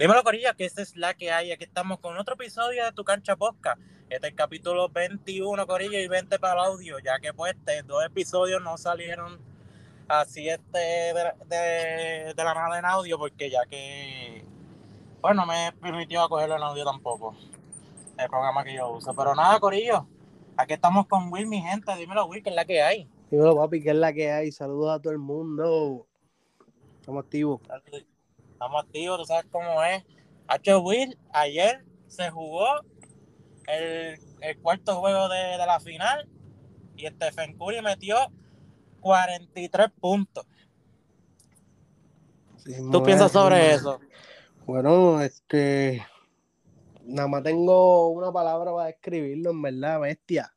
Dímelo, Corilla, que esta es la que hay. Aquí estamos con otro episodio de Tu Cancha Posca. Este es el capítulo 21, Corilla, y 20 para el audio, ya que pues este, dos episodios no salieron así este de, la nada en audio, porque ya que pues no me permitió cogerlo en audio tampoco, el programa que yo uso. Pero nada, Corillo, aquí estamos con Will, mi gente. Dímelo, Will, que es la que hay. Dímelo, papi, que es la que hay. Saludos a todo el mundo. Estamos activos. Estamos activos, tú sabes cómo es. H. Will, ayer se jugó el, cuarto juego de, la final y Stephen Curry metió 43 puntos. ¿Tú piensas sobre eso? Bueno, este. Nada más tengo una palabra para describirlo, en verdad, bestia.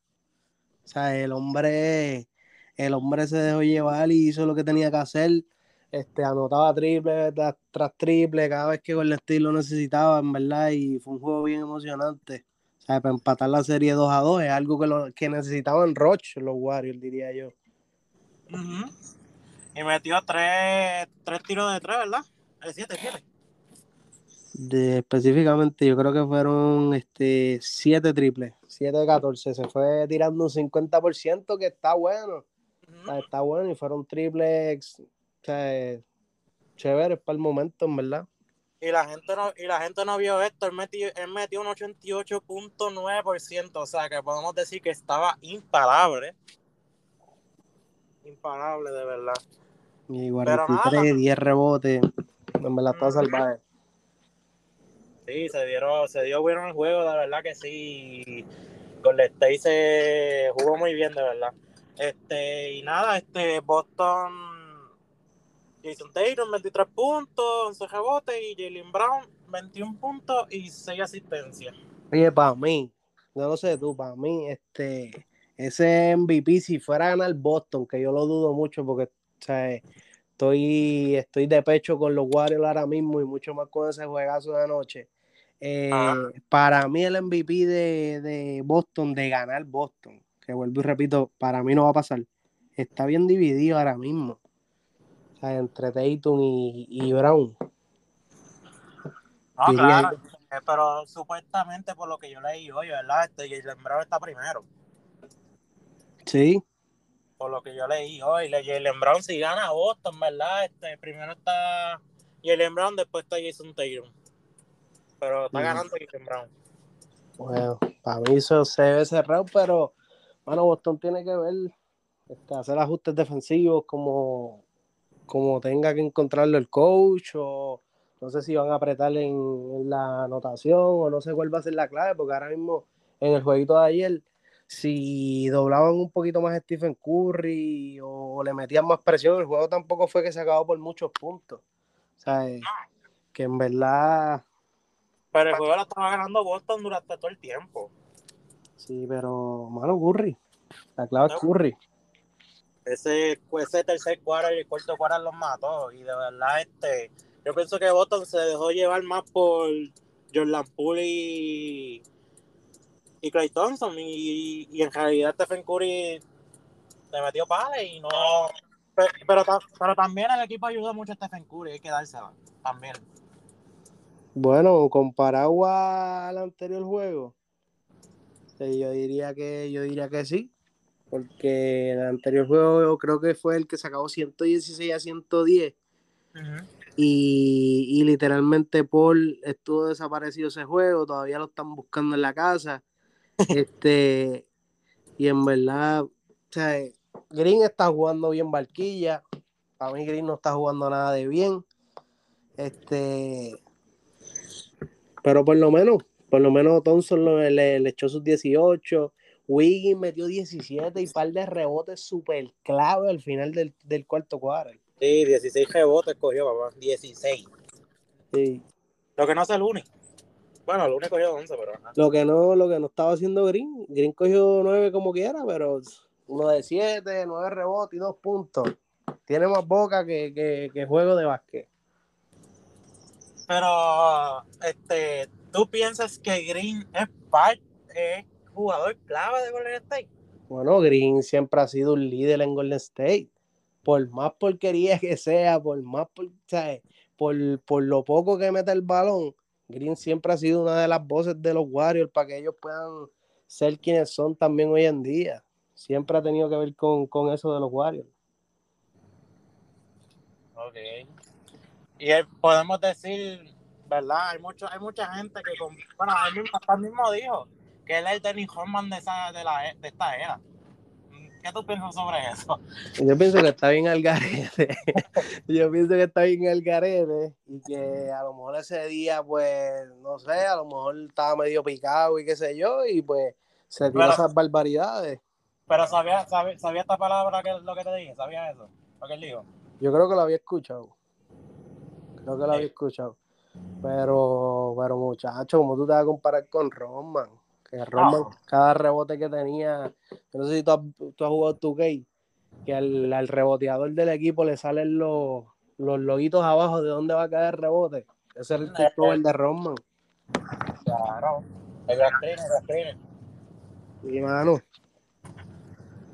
O sea, el hombre. El hombre se dejó llevar y hizo lo que tenía que hacer este, anotaba triple tras, triple cada vez que el estilo necesitaba, en verdad, y fue un juego bien emocionante. O sea, para empatar la serie 2 a 2 es algo que, lo, que necesitaban Roche, los Warriors, diría yo. Y metió tres, tiros de tres, ¿verdad? De siete, siete. De, específicamente, yo creo que fueron este, siete triples, 7 de 14. Se fue tirando un 50%, que está bueno. está bueno, y fueron triples sea, chévere para el momento, en verdad. Y la gente no, y la gente no vio esto, él metió, él metió un 88.9%, o sea que podemos decir que estaba imparable. Imparable, de verdad. Y 43, 10 rebotes, en verdad está salvaje. Sí, se dieron, se dio bueno el juego, de verdad que sí. Con el State se jugó muy bien, de verdad. Este, y nada, este Boston Jason Taylor 23 puntos, 11 rebotes y Jalen Brown 21 puntos y 6 asistencias. Oye, para mí, no lo sé tú, para mí, este, ese MVP, si fuera a ganar Boston, que yo lo dudo mucho porque estoy, estoy de pecho con los Warriors ahora mismo y mucho más con ese juegazo de anoche. Eh, para mí el MVP de, de Boston, de ganar Boston, que vuelvo y repito, para mí no va a pasar, está bien dividido ahora mismo entre Tatum y, Brown. No, claro, eh, pero supuestamente por lo que yo leí hoy, ¿verdad? Este Jalen Brown está primero. Sí. Por lo que yo leí hoy, Jalen Brown si gana a Boston, ¿verdad? Este, primero está Jalen Brown, después está Jason Tatum. Pero está ganando Jalen Brown. Bueno, para mí eso se debe cerrar, pero bueno, Boston tiene que ver, este, hacer ajustes defensivos como como tenga que encontrarlo el coach o no sé si van a apretar en, la anotación o no sé cuál va a ser la clave, porque ahora mismo en el jueguito de ayer, si doblaban un poquito más a Stephen Curry o le metían más presión, el juego tampoco fue que se acabó por muchos puntos. O sea, eh, que en verdad... Pero el juego lo estaba ganando Boston durante todo el tiempo. Sí, pero, mano, Curry. La clave es Curry ese, ese tercer cuadro y el cuarto cuadro los mató. Y de verdad, este, yo pienso que Boston se dejó llevar más por Jordan Poole y, y Clay Thompson. Y, en realidad Stephen Curry se metió pala y no. Pero, pero, también el equipo ayudó mucho a Stephen Curry, hay que dársela también. Bueno, comparado al anterior juego, yo diría que yo diría que sí porque el anterior juego creo que fue el que se acabó 116 a 110. y, y, Paul estuvo desaparecido ese juego, todavía lo están buscando en la casa. este, y en verdad, o sea, Green está jugando bien Barquilla. Para mí Green no está jugando nada de bien. Este, pero por lo menos, por lo menos Thompson le, le echó sus 18. Wiggins metió 17 y par de rebotes súper clave al final del, cuarto cuadro. Sí, 16 rebotes cogió, papá. 16. Sí. Lo que no hace el único. Bueno, el único cogió 11, pero. Lo que no, lo que no estaba haciendo Green. Green cogió 9 como quiera, pero uno de 7, 9 rebotes y 2 puntos. Tiene más boca que, que, juego de básquet. Pero, este, ¿tú piensas que Green es parte, jugador clave de Golden State? Bueno, Green siempre ha sido un líder en Golden State. Por más porquería que sea, por más por, por, por lo poco que mete el balón, Green siempre ha sido una de las voces de los Warriors para que ellos puedan ser quienes son también hoy en día. Siempre ha tenido que ver con, con eso de los Warriors. Ok. Y podemos decir, ¿verdad? Hay mucho, hay mucha gente que, con, bueno, él mismo, él mismo dijo que él es el Dennis Horman de, esa, de, la, de esta era. ¿Qué tú piensas sobre eso? Yo pienso que está bien al garete. Yo pienso que está bien al garete y que a lo mejor ese día, pues, no sé, a lo mejor estaba medio picado y qué sé yo, y pues se tiró esas barbaridades. Pero sabía, sabía, sabía esta palabra que lo que te dije, sabía eso, lo que él dijo. Yo creo que lo había escuchado. Creo que lo había escuchado. Pero, pero muchacho, ¿cómo tú te vas a comparar con Roman? Que Roman, cada rebote que tenía, no sé si tú has, tú has jugado tu gay, que al, reboteador del equipo le salen los, los loguitos abajo de dónde va a caer el rebote. Ese es el tipo el de Roman. Claro, el screen, el screen. Sí, mano.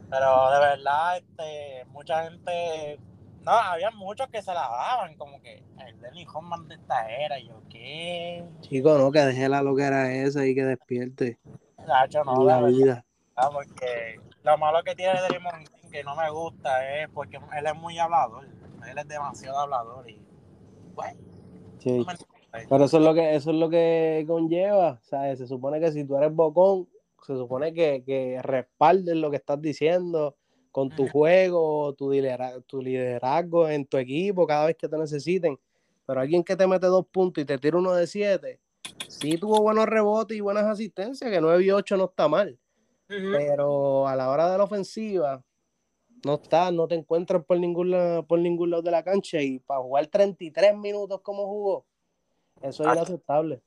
Pero de verdad, este, mucha gente no, había muchos que se la daban, como que el Denny Hoffman de esta era, y yo, ¿qué? Chico, no, que deje la loquera esa y que despierte. Nacho, no, la vida. Ah, porque lo malo que tiene Draymond que no me gusta es porque él es muy hablador, él es demasiado hablador y, bueno. Sí. Pero eso es lo que eso es lo que conlleva, ¿sabes? Se supone que si tú eres bocón, se supone que, que respaldes lo que estás diciendo, con tu juego, tu liderazgo, tu liderazgo en tu equipo cada vez que te necesiten. Pero alguien que te mete dos puntos y te tira uno de siete, sí tuvo buenos rebotes y buenas asistencias, que 9 y 8 no está mal. Pero a la hora de la ofensiva, no está, no te encuentras por ningún, por ningún lado de la cancha y para jugar 33 minutos como jugó, eso es inaceptable.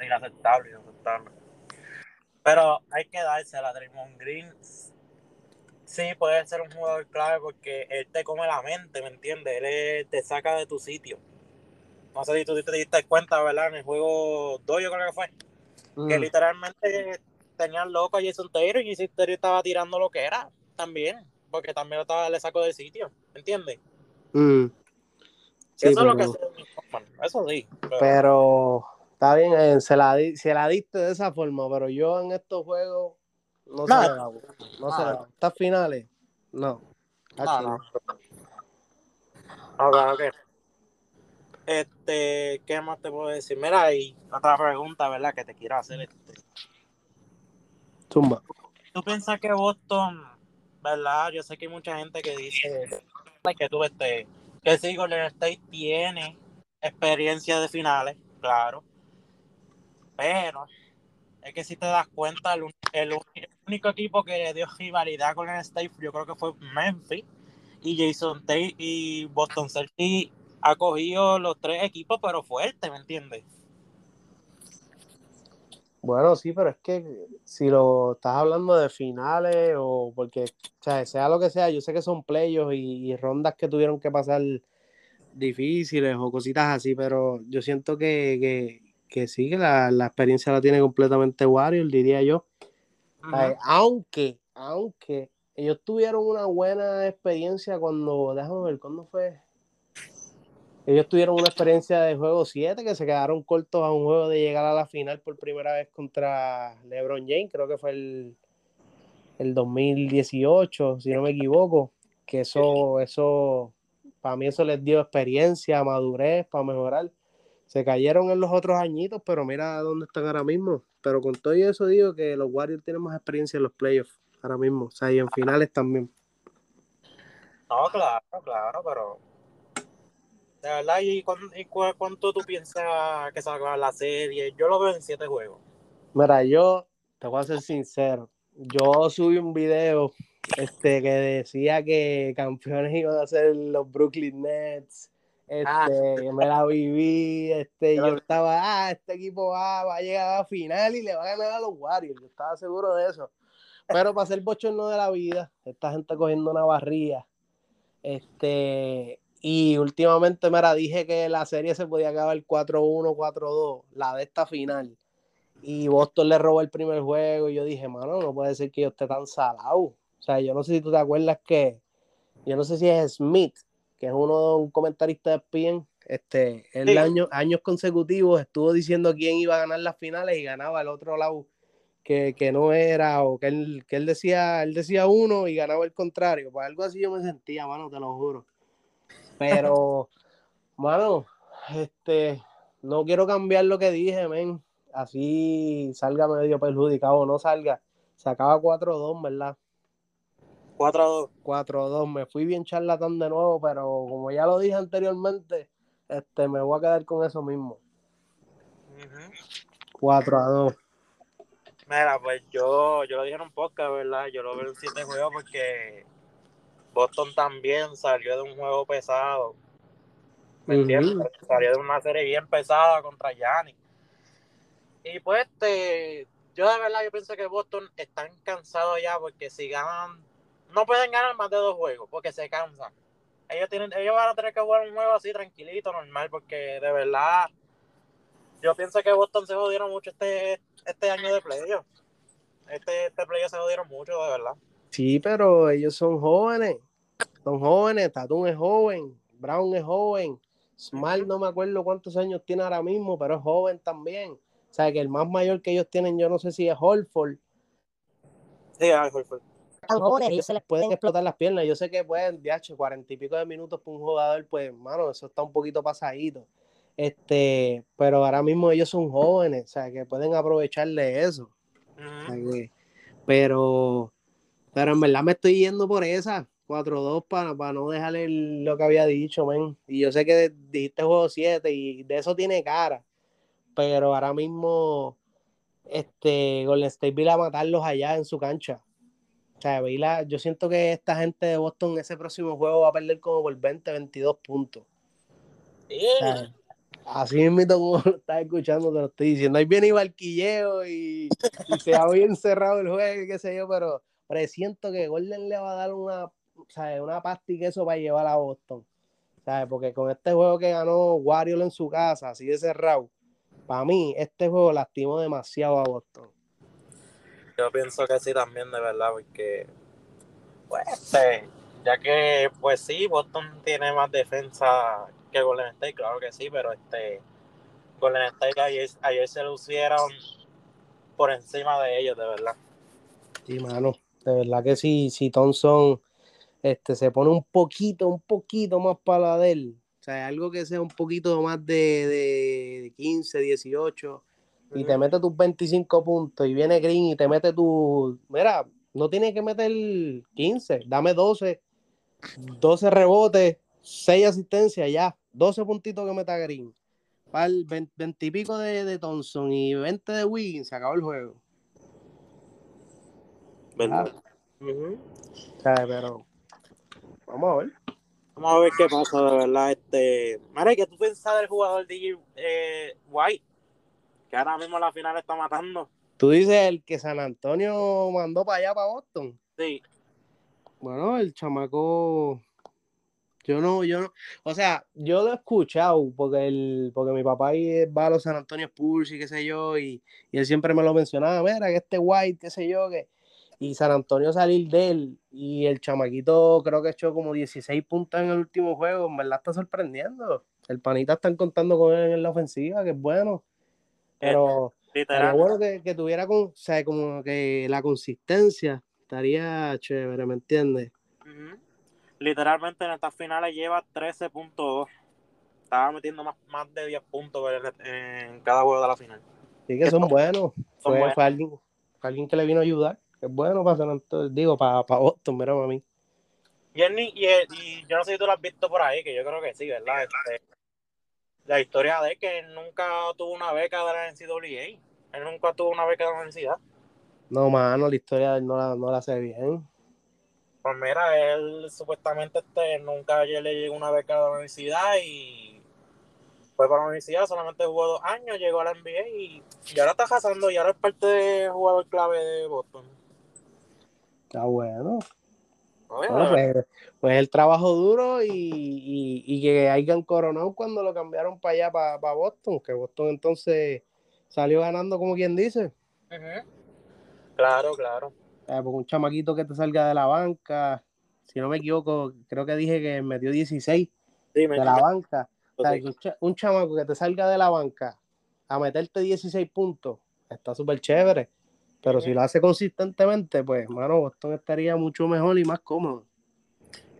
Inaceptable, inaceptable. Pero hay que darse a Draymond Green Sí, puede ser un jugador clave porque él te come la mente, ¿me entiendes? Él te saca de tu sitio. No sé si tú te diste cuenta, ¿verdad? En el juego 2 yo creo que fue. Que mm. literalmente tenían loco a Jason Taylor y Jason Taylor estaba tirando lo que era también. Porque también estaba, le sacó del sitio, ¿me entiendes? Mm. eso es lo que hace Eso sí. Pero, está bien, eh, se, la, se la diste de esa forma, pero yo en estos juegos no, se le da. No se le da. ¿Estas finales? No. No, no. Ok, ok. Este, ¿qué más te puedo decir? Mira, y otra pregunta, ¿verdad? Que te quiero hacer. Este. Zumba. ¿Tú piensas que Boston, verdad? Yo sé que hay mucha gente que dice que tú, este, que sí, Golden State tiene experiencia de finales, claro. Pero es que si te das cuenta, el, único equipo que le dio rivalidad con el State, yo creo que fue Memphis y Jason Tate y Boston Celtics ha cogido los tres equipos, pero fuerte, ¿me entiendes? Bueno, sí, pero es que si lo estás hablando de finales o porque, o sea, sea lo que sea, yo sé que son playos y, rondas que tuvieron que pasar difíciles o cositas así, pero yo siento que, que sí, que la, experiencia la tiene completamente Warrior, diría yo. aunque, aunque ellos tuvieron una buena experiencia cuando, déjame ver, ¿cuándo fue? Ellos tuvieron una experiencia de juego 7 que se quedaron cortos a un juego de llegar a la final por primera vez contra LeBron James, creo que fue el, el 2018, si no me equivoco, que eso, eso, para mí eso les dio experiencia, madurez para mejorar se cayeron en los otros añitos, pero mira dónde están ahora mismo. Pero con todo eso digo que los Warriors tienen más experiencia en los playoffs ahora mismo, o sea, y en finales también. No, claro, claro, pero de verdad, ¿y cuánto, tú piensas que se va a acabar la serie? Yo lo veo en siete juegos. Mira, yo te voy a ser sincero. Yo subí un video este, que decía que campeones iban a ser los Brooklyn Nets Ah. Este, me la viví, este, yo estaba, ah, este equipo va, va, a llegar a final y le va a ganar a los Warriors, yo estaba seguro de eso. Pero para ser bochorno de la vida, esta gente cogiendo una barría, este, y últimamente, me la dije que la serie se podía acabar 4-1, 4-2, la de esta final. Y Boston le robó el primer juego y yo dije, mano, no puede ser que yo esté tan salado. O sea, yo no sé si tú te acuerdas que, yo no sé si es Smith, que es uno un comentarista de ESPN, Este, el año, años consecutivos estuvo diciendo quién iba a ganar las finales y ganaba el otro lado que, no era, o que él, que él decía, él decía uno y ganaba el contrario. Pues algo así yo me sentía, mano, te lo juro. Pero, mano, este, no quiero cambiar lo que dije, men. Así salga medio perjudicado o no salga. Se acaba 4-2, ¿verdad? 4-2. 4-2. Me fui bien charlatán de nuevo, pero como ya lo dije anteriormente, este, me voy a quedar con eso mismo. 4 a 2. Mira, pues yo, yo lo dije en un podcast, ¿verdad? Yo lo veo en 7 juegos porque Boston también salió de un juego pesado. ¿Me entiendes? Salió de una serie bien pesada contra Yanni. Y pues, este, yo de verdad, yo pienso que Boston están cansados ya porque si ganan, no pueden ganar más de dos juegos porque se cansan. Ellos, tienen, ellos van a tener que jugar un juego así tranquilito, normal, porque de verdad, yo pienso que Boston se jodieron mucho este, este año de playoff. Este, este playoff se jodieron mucho, de verdad. Sí, pero ellos son jóvenes. Son jóvenes. Tatum es joven. Brown es joven. Smart no me acuerdo cuántos años tiene ahora mismo, pero es joven también. O sea, que el más mayor que ellos tienen, yo no sé si es Holford. Sí, es Holford. Ellos se les pueden explotar las piernas. Yo sé que pueden, hecho cuarenta y pico de minutos por un jugador, pues, mano, eso está un poquito pasadito. Este, pero ahora mismo ellos son jóvenes, o sea, que pueden aprovecharle eso. pero, pero en verdad me estoy yendo por esa. 4-2 para, para no dejarle lo que había dicho, men. Y yo sé que dijiste juego 7 y de eso tiene cara. Pero ahora mismo, este, Golden State vila a matarlos allá en su cancha. Sea, Vila, yo siento que esta gente de Boston en ese próximo juego va a perder como por 20, 22 puntos. así mismo como lo estás escuchando, te lo estoy diciendo. Ahí viene Ibarquilleo y, y se ha bien cerrado el juego, qué sé yo, pero presiento que Golden le va a dar una ¿sabes? una pasta y queso para llevar a Boston. ¿sabes? Porque con este juego que ganó Wario en su casa, así de cerrado, para mí este juego lastimó demasiado a Boston. Yo pienso que sí también, de verdad, porque pues, este, ya que pues sí, Boston tiene más defensa que Golden State, claro que sí, pero este Golden State ayer, ayer se lucieron por encima de ellos, de verdad. Sí, mano, de verdad que sí, si Thompson este, se pone un poquito, un poquito más para la él. O sea, algo que sea un poquito más de, de 15, 18, y te mete tus 25 puntos, y viene Green y te mete tu. Mira, no tiene que meter 15, dame 12, 12 rebotes, 6 asistencias, ya, 12 puntitos que meta Green. Para el 20, y pico de, de, Thompson y 20 de Wiggins, se acabó el juego. ¿Verdad? o sea, pero Vamos a ver. Vamos a ver qué pasa, de verdad. Este, Mare, ¿qué tú piensas del jugador DJ eh, White? Que ahora mismo la final está matando. Tú dices el que San Antonio mandó para allá, para Boston. Sí. Bueno, el chamaco. Yo no, yo no. O sea, yo lo he escuchado porque el, porque mi papá va a los San Antonio Spurs y qué sé yo, y, y él siempre me lo mencionaba, mira, que este White, qué sé yo, que y San Antonio salir de él y el chamaquito creo que echó como 16 puntos en el último juego, en verdad está sorprendiendo. El panita están contando con él en la ofensiva, que es bueno. Pero, bueno que, tuviera con, o sea, como que la consistencia estaría chévere, ¿me entiendes? Literalmente en estas finales lleva 13.2. Estaba metiendo más, más de 10 puntos en cada juego de la final. Sí que son buenos. fue, alguien, fue alguien que le vino a ayudar es bueno para digo, para, para Boston, mira a mí. Y, y, yo no sé si tú lo has visto por ahí, que yo creo que sí, ¿verdad? Este, la historia de que él nunca tuvo una beca de la NCAA. Él nunca tuvo una beca de la universidad. No, mano, la historia de él no la, no la sé bien. Pues mira, él supuestamente este, nunca le llegó una beca de la universidad y fue para la universidad, solamente jugó dos años, llegó a la NBA y, y ahora está casando y ahora es parte de jugador clave de Boston. Está bueno. Pues, pues, el trabajo duro y, que hayan coronado cuando lo cambiaron para allá, para, Boston, que Boston entonces salió ganando como quien dice. Claro, claro. Eh, pues un chamaquito que te salga de la banca, si no me equivoco, creo que dije que metió 16 de la banca. un, chamaco que te salga de la banca a meterte 16 puntos, está súper chévere. Pero si lo hace consistentemente, pues, mano, Boston estaría mucho mejor y más cómodo.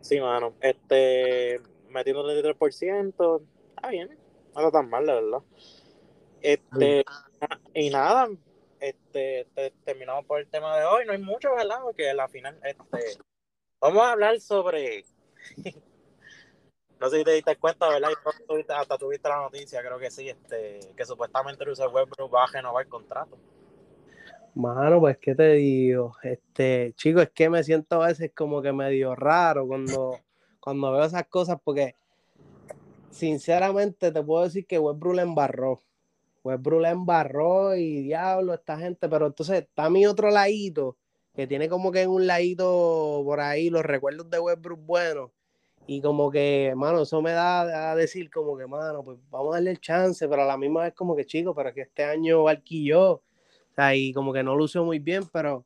Sí, mano. Este, metiendo el 33%, está bien. No está tan mal, la verdad. Este, y nada, este, terminamos por el tema de hoy. No hay mucho, ¿verdad? Porque la final, este, vamos a hablar sobre. no sé si te diste cuenta, ¿verdad? hasta tuviste la noticia, creo que sí, este, que supuestamente Russell Westbrook va a renovar el contrato. Mano, pues, ¿qué te digo? Este, chico, es que me siento a veces como que medio raro cuando, cuando veo esas cosas, porque sinceramente te puedo decir que Westbrook le embarró. Westbrook le embarró y diablo, esta gente, pero entonces está mi otro ladito, que tiene como que en un ladito por ahí los recuerdos de Westbrook buenos. Y como que, mano, eso me da a decir como que, mano, pues vamos a darle el chance, pero a la misma vez como que, chico, pero que este año yo sea, y como que no lució muy bien, pero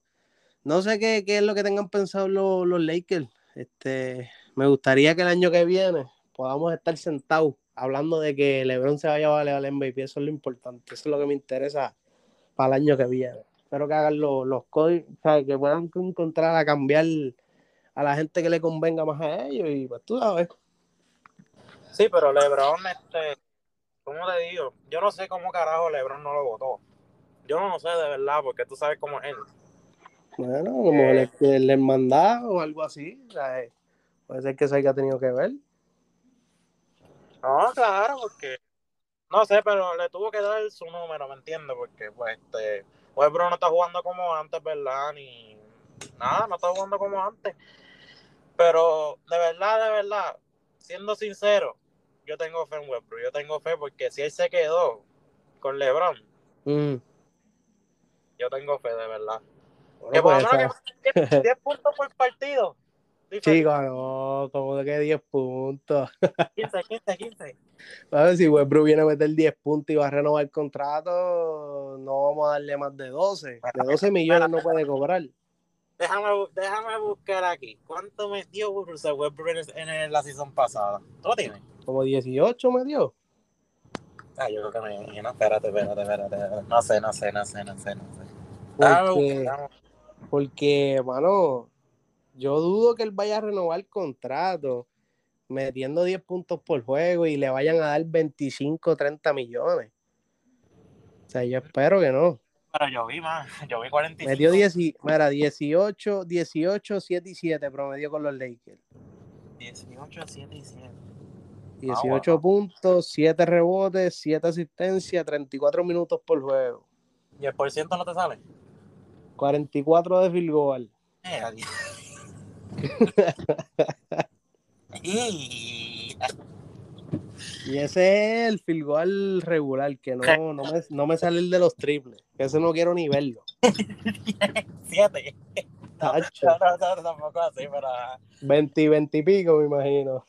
no sé qué, qué es lo que tengan pensado los, Lakers. Este, me gustaría que el año que viene podamos estar sentados hablando de que LeBron se vaya a valer al MVP. Eso es lo importante. Eso es lo que me interesa para el año que viene. Espero que hagan los, los códigos, que puedan encontrar a cambiar a la gente que le convenga más a ellos. Y pues tú sabes. Sí, pero LeBron, este, ¿cómo te digo? Yo no sé cómo carajo LeBron no lo votó. Yo no sé de verdad, porque tú sabes cómo es él. Bueno, como eh, el, hermandad o algo así. Eh, puede ser que eso haya tenido que ver. No, claro, porque no sé, pero le tuvo que dar su número, ¿me entiendes? Porque pues este Westbrook no está jugando como antes, ¿verdad? Ni nada, no está jugando como antes. Pero de verdad, de verdad, siendo sincero, yo tengo fe en Westbrook. Yo tengo fe porque si él se quedó con LeBron, mm yo tengo fe, de verdad. que por lo menos que 10 puntos por partido. Chico, no, como de que 10 puntos. 15, 15, 15. A ver, si Westbrook viene a meter 10 puntos y va a renovar el contrato, no vamos a darle más de 12. De 12 millones no puede cobrar. Déjame, déjame buscar aquí. ¿Cuánto me dio Westbrook en, en la season pasada? ¿Tú lo tienes? Como 18 me dio. Ah, yo creo que me imagino. Espérate, espérate, espérate. No sé, no sé, no sé, no sé, no sé. Porque, porque, mano, yo dudo que él vaya a renovar el contrato metiendo 10 puntos por juego y le vayan a dar 25, 30 millones. O sea, yo espero que no. Pero yo vi más, yo vi 45. Metió 10, mira, 18, 18, 7 y 7 promedio con los Lakers. 18, 7 y 7. 18 ah, puntos, 7 rebotes, 7 asistencias, 34 minutos por juego. ¿Y el por ciento no te sale? 44 de field goal. Y... ese es el field goal regular, que no, no, me, no me sale el de los triples. Que ese no quiero ni verlo. Siete. No, no, tampoco así, pero. 20, 20 y pico, me imagino.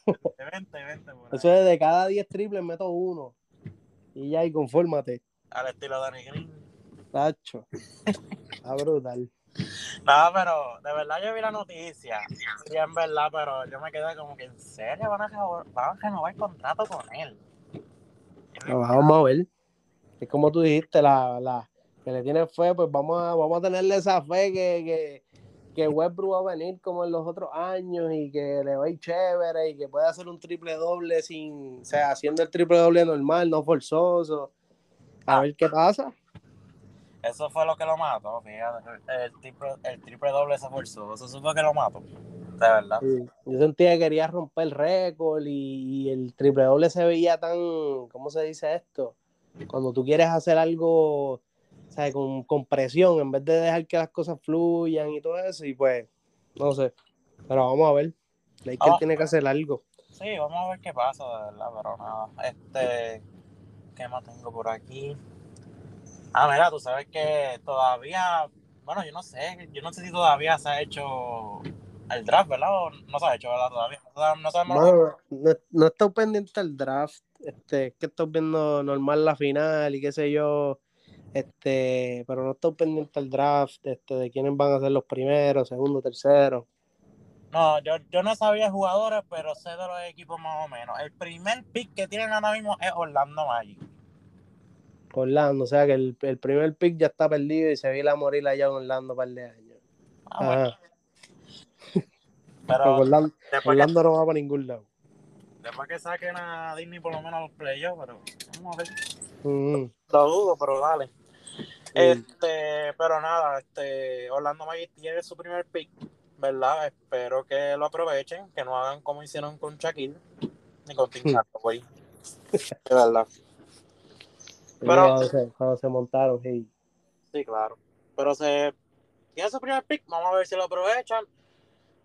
20, 20, Eso es de cada 10 triples meto uno. Y ya, y confórmate. Al estilo Danny Green. Tacho. Está brutal. No, pero de verdad yo vi la noticia. Sí, en verdad, pero yo me quedé como que en serio van a, van a renovar el contrato con él. vamos a ver. Es como tú dijiste, la, la, que le tiene fe, pues vamos a, vamos a tenerle esa fe que, que, que Westbrook va a venir como en los otros años y que le va a ir chévere y que puede hacer un triple doble sin, o sea, haciendo el triple doble normal, no forzoso. A ah. ver qué pasa. Eso fue lo que lo mató, fíjate. El triple, el triple doble se forzó. Eso fue lo que lo mató. De verdad. Yo sentía que quería romper el récord y, el triple doble se veía tan. ¿Cómo se dice esto? Cuando tú quieres hacer algo ¿sabes? Con, con presión, en vez de dejar que las cosas fluyan y todo eso. Y pues, no sé. Pero vamos a ver. Laker tiene que hacer algo. Sí, vamos a ver qué pasa, de verdad, pero nada. Este. ¿Qué más tengo por aquí? Ah, mira, tú sabes que todavía, bueno, yo no sé, yo no sé si todavía se ha hecho el draft, ¿verdad? O no se ha hecho, ¿verdad? Todavía. No, sabemos. No, no, he estado pendiente del draft. Este, es que estoy viendo normal la final y qué sé yo. Este, pero no estoy pendiente del draft, este, de quiénes van a ser los primeros, segundo, tercero. No, yo, yo no sabía jugadores, pero sé de los equipos más o menos. El primer pick que tienen ahora mismo es Orlando Magic. Orlando, o sea que el, el primer pick ya está perdido y se vi la morir allá en Orlando un par de años. Ah, bueno. Pero Orlando, Orlando no va para ningún lado. después que saquen a Disney por lo menos a los playoffs, pero vamos a ver. Ujú. Lo dudo, pero dale. Este, pero nada, este, Orlando Magic tiene su primer pick, ¿verdad? Espero que lo aprovechen, que no hagan como hicieron con Shaquille ni con Tim Hardaway. De verdad. Pero- cuando, se, cuando se montaron, sí. Sí, claro. Pero se tiene su primer pick, vamos a ver si lo aprovechan.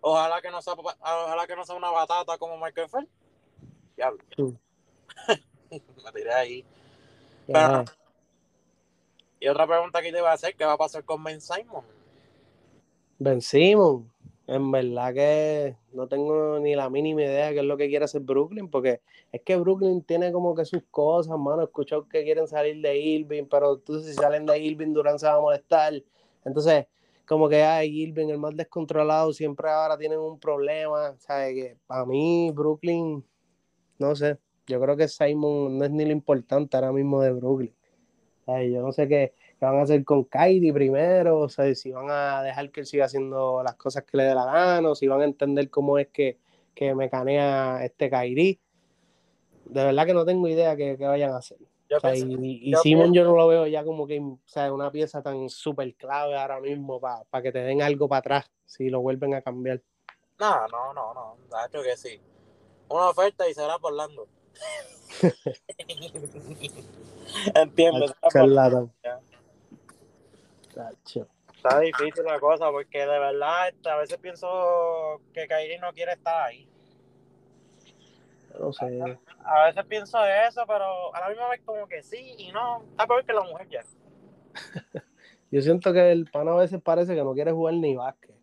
Ojalá que no sea, ojalá que no sea una batata como Michael Phelps. Diablo. Sí. Me tiré ahí. Pero-. Y otra pregunta que te iba a hacer, ¿qué va a pasar con Ben Simon? Ben Simon, en verdad que no tengo ni la mínima idea de qué es lo que quiere hacer Brooklyn, porque es que Brooklyn tiene como que sus cosas, mano. He escuchado que quieren salir de Irving, pero entonces si salen de Irving, Durant se va a molestar. Entonces, como que hay Irving, el más descontrolado, siempre ahora tienen un problema. ¿Sabes? Que para mí, Brooklyn, no sé, yo creo que Simon no es ni lo importante ahora mismo de Brooklyn. ¿Sabes? Yo no sé qué, qué van a hacer con Kyrie primero, o sea, si van a dejar que él siga haciendo las cosas que le dé la gana, o si van a entender cómo es que, que mecanea este Kyrie. De verdad que no tengo idea qué, qué vayan a hacer. O sea, pensé- y, y Simon yo no lo veo ya como que o sea, una pieza tan súper clave ahora mismo para que te den algo para atrás si lo vuelven a cambiar. No, no, no, no. De hecho que sí. Una oferta y será por Orlando. Entiendo. ya. Tacho. Está difícil la cosa porque de verdad este, a veces pienso que Kyrie no quiere estar ahí. No sé. A veces pienso eso, pero a la misma vez como que sí y no. Está peor que la mujer ya. Yo siento que el pana a veces parece que no quiere jugar ni básquet.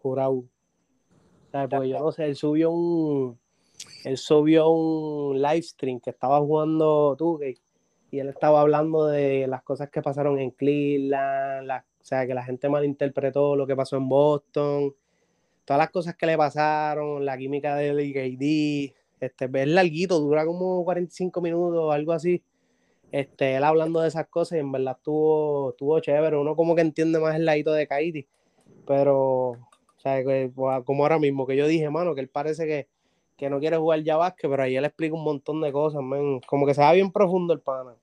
Jurado. ¿Sabes? Porque yo no sé, él subió un. Él subió un live stream que estaba jugando 2K y él estaba hablando de las cosas que pasaron en Cleveland, o sea, que la gente malinterpretó lo que pasó en Boston, todas las cosas que le pasaron, la química de y este, es larguito, dura como 45 minutos o algo así. Este, él hablando de esas cosas y en verdad estuvo, estuvo chévere. Uno como que entiende más el ladito de Kairi. Pero, o sea, como ahora mismo que yo dije, mano, que él parece que, que no quiere jugar ya básquet, pero ahí él explica un montón de cosas, man. Como que se va bien profundo el pana.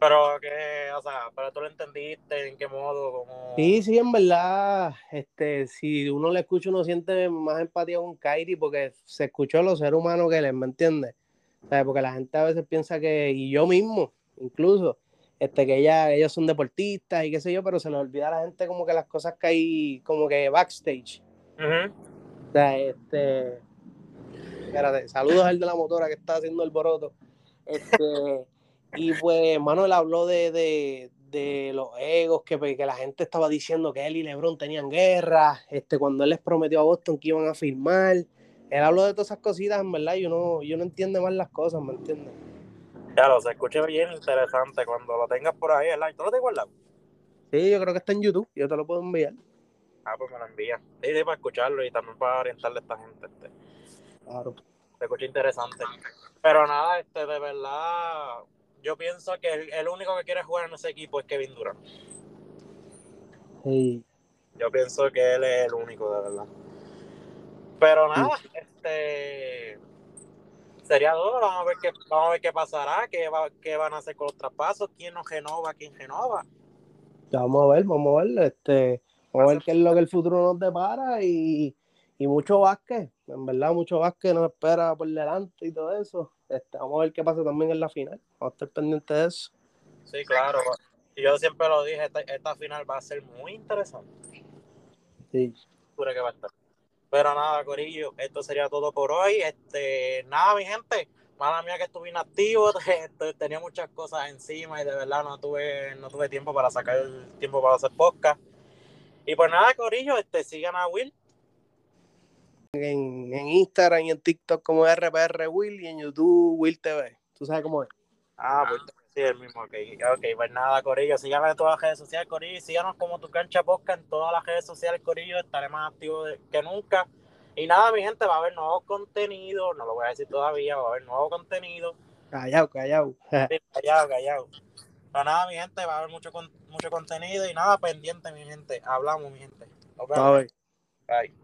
Pero que, o sea, pero tú lo entendiste, en qué modo, como... Sí, sí, en verdad, este, si uno le escucha, uno siente más empatía con Kairi porque se escuchó los seres humanos que él es, ¿me entiendes? ¿Sabes? Porque la gente a veces piensa que, y yo mismo, incluso, este, que ella, ellos son deportistas y qué sé yo, pero se les olvida a la gente como que las cosas que hay como que backstage. Ujú. O sea, este, espérate, saludos al de la motora que está haciendo el boroto. Este, y pues Manuel habló de, de, de los egos, que, pues, que la gente estaba diciendo que él y LeBron tenían guerra, este, cuando él les prometió a Boston que iban a firmar. Él habló de todas esas cositas, en verdad, y uno, y uno entiende más las cosas, ¿me entiendes? Lo se escucha bien interesante cuando lo tengas por ahí, ¿verdad? ¿Tú lo tengo guardado? Sí, yo creo que está en YouTube, yo te lo puedo enviar. Ah, pues me lo envía. Sí, sí, para escucharlo y también para orientarle a esta gente. Este. Claro. Se escucha interesante. Pero nada, este, de verdad, yo pienso que el, el único que quiere jugar en ese equipo es Kevin Durant. Sí. Yo pienso que él es el único, de verdad. Pero nada, este sería todo, vamos a ver qué, vamos a ver qué pasará, qué, va, qué van a hacer con los traspasos, quién nos renova, quién renova. Vamos a ver, vamos a ver, este, vamos a ver qué es lo que el futuro nos depara y, y mucho básquet, en verdad mucho básquet nos espera por delante y todo eso. Este, vamos a ver qué pasa también en la final, vamos a estar pendientes de eso. Sí, claro. Y yo siempre lo dije, esta, esta final va a ser muy interesante. Sí. Seguro que va a estar. Pero nada, Corillo, esto sería todo por hoy. Este, nada, mi gente, mala mía que estuve inactivo, este, tenía muchas cosas encima y de verdad no tuve, no tuve tiempo para sacar el tiempo para hacer podcast. Y pues nada, Corillo, este, sigan a Will. En, en Instagram y en TikTok como RPR Will y en YouTube Will TV. ¿Tú sabes cómo es? Ah, pues Sí, el mismo, ok. Ok, pues nada, Corillo, síganos en todas las redes sociales, Corillo, y síganos como tu cancha posca en todas las redes sociales, Corillo, estaré más activo que nunca. Y nada, mi gente, va a haber nuevo contenido, no lo voy a decir todavía, va a haber nuevo contenido. Callao, callao. Sí, callado, callado. Pero nada, mi gente, va a haber mucho, mucho contenido y nada pendiente, mi gente. Hablamos, mi gente. Nos vemos. Bye.